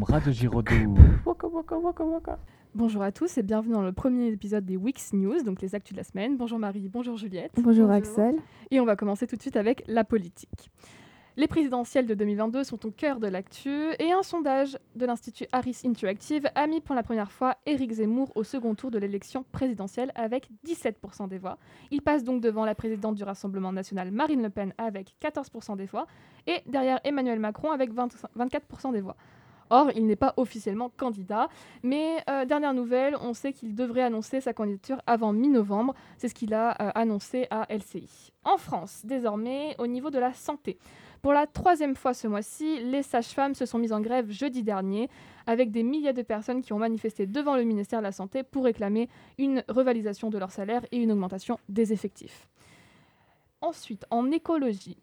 boum, Radio Giraudoux. Waka waka waka waka. Bonjour à tous et bienvenue dans le premier épisode des Wix News, donc les actus de la semaine. Bonjour Marie, bonjour Juliette. Bonjour, Axel. Et on va commencer tout de suite avec la politique. Les présidentielles de 2022 sont au cœur de l'actu et un sondage de l'Institut Harris Interactive a mis pour la première fois Éric Zemmour au second tour de l'élection présidentielle avec 17% des voix. Il passe donc devant la présidente du Rassemblement national Marine Le Pen avec 14% des voix et derrière Emmanuel Macron avec 20 24% des voix. Or, il n'est pas officiellement candidat, mais euh, dernière nouvelle, on sait qu'il devrait annoncer sa candidature avant mi-novembre. C'est ce qu'il a euh, annoncé à LCI. En France, désormais, au niveau de la santé. Pour la troisième fois ce mois-ci, les sages-femmes se sont mises en grève jeudi dernier, avec des milliers de personnes qui ont manifesté devant le ministère de la Santé pour réclamer une revalorisation de leur salaire et une augmentation des effectifs. Ensuite, en écologie,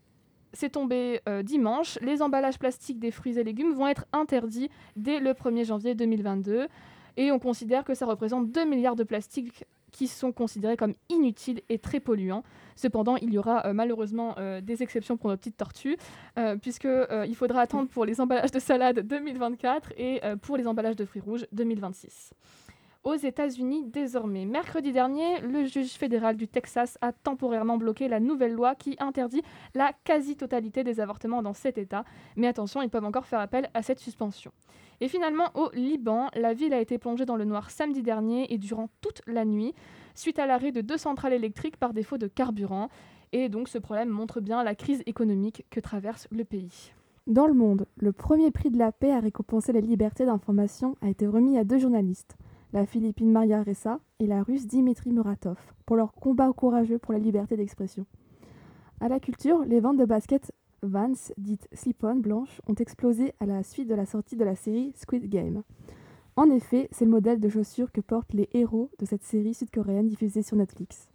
c'est tombé euh, dimanche, les emballages plastiques des fruits et légumes vont être interdits dès le 1er janvier 2022. Et on considère que ça représente 2 milliards de plastiques qui sont considérés comme inutiles et très polluants. Cependant, il y aura euh, malheureusement euh, des exceptions pour nos petites tortues, puisqu'il faudra attendre pour les emballages de salade 2024 et pour les emballages de fruits rouges 2026 aux États-Unis désormais. Mercredi dernier, le juge fédéral du Texas a temporairement bloqué la nouvelle loi qui interdit la quasi-totalité des avortements dans cet État. Mais attention, ils peuvent encore faire appel à cette suspension. Et finalement, au Liban, la ville a été plongée dans le noir samedi dernier et durant toute la nuit, suite à l'arrêt de deux centrales électriques par défaut de carburant. Et donc ce problème montre bien la crise économique que traverse le pays. Dans le monde, le premier prix de la paix à récompenser la liberté d'information a été remis à deux journalistes la Philippine Maria Ressa et la Russe Dimitri Muratov, pour leur combat courageux pour la liberté d'expression. À la culture, les ventes de baskets Vans, dites slip-on blanches, ont explosé à la suite de la sortie de la série Squid Game. En effet, c'est le modèle de chaussures que portent les héros de cette série sud-coréenne diffusée sur Netflix.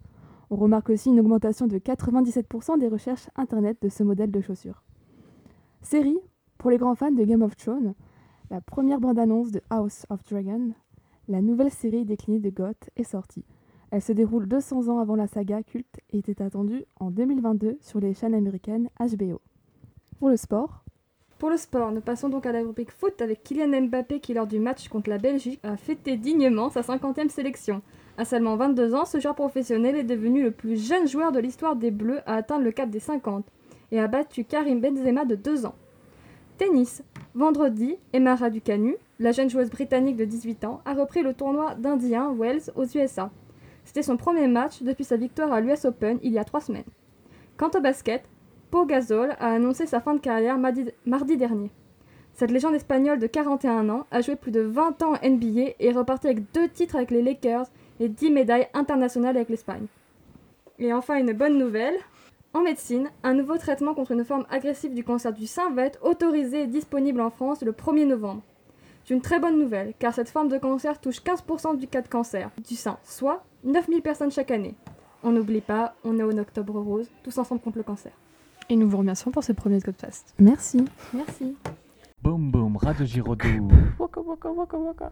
On remarque aussi une augmentation de 97% des recherches internet de ce modèle de chaussures. Série, pour les grands fans de Game of Thrones, la première bande-annonce de House of Dragon la nouvelle série déclinée de Goth est sortie. Elle se déroule 200 ans avant la saga culte et était attendue en 2022 sur les chaînes américaines HBO. Pour le sport, pour le sport, nous passons donc à la rubrique foot avec Kylian Mbappé qui, lors du match contre la Belgique, a fêté dignement sa 50e sélection. À seulement 22 ans, ce joueur professionnel est devenu le plus jeune joueur de l'histoire des Bleus à atteindre le cap des 50 et a battu Karim Benzema de 2 ans. Tennis. Vendredi, Emma Raducanu, la jeune joueuse britannique de 18 ans, a repris le tournoi d'Indien Wells aux USA. C'était son premier match depuis sa victoire à l'US Open il y a trois semaines. Quant au basket, Pau Gasol a annoncé sa fin de carrière mardi, dernier. Cette légende espagnole de 41 ans a joué plus de 20 ans en NBA et est reparti avec deux titres avec les Lakers et 10 médailles internationales avec l'Espagne. Et enfin une bonne nouvelle, en médecine, un nouveau traitement contre une forme agressive du cancer du sein va autorisé et disponible en France le 1er novembre. C'est une très bonne nouvelle, car cette forme de cancer touche 15% du cas de cancer du sein, soit 9000 personnes chaque année. On n'oublie pas, on est au octobre rose, tous ensemble contre le cancer. Et nous vous remercions pour ce premier podcast. Merci. Merci. Boum boum, Radio Giraudoux. Waka waka waka waka.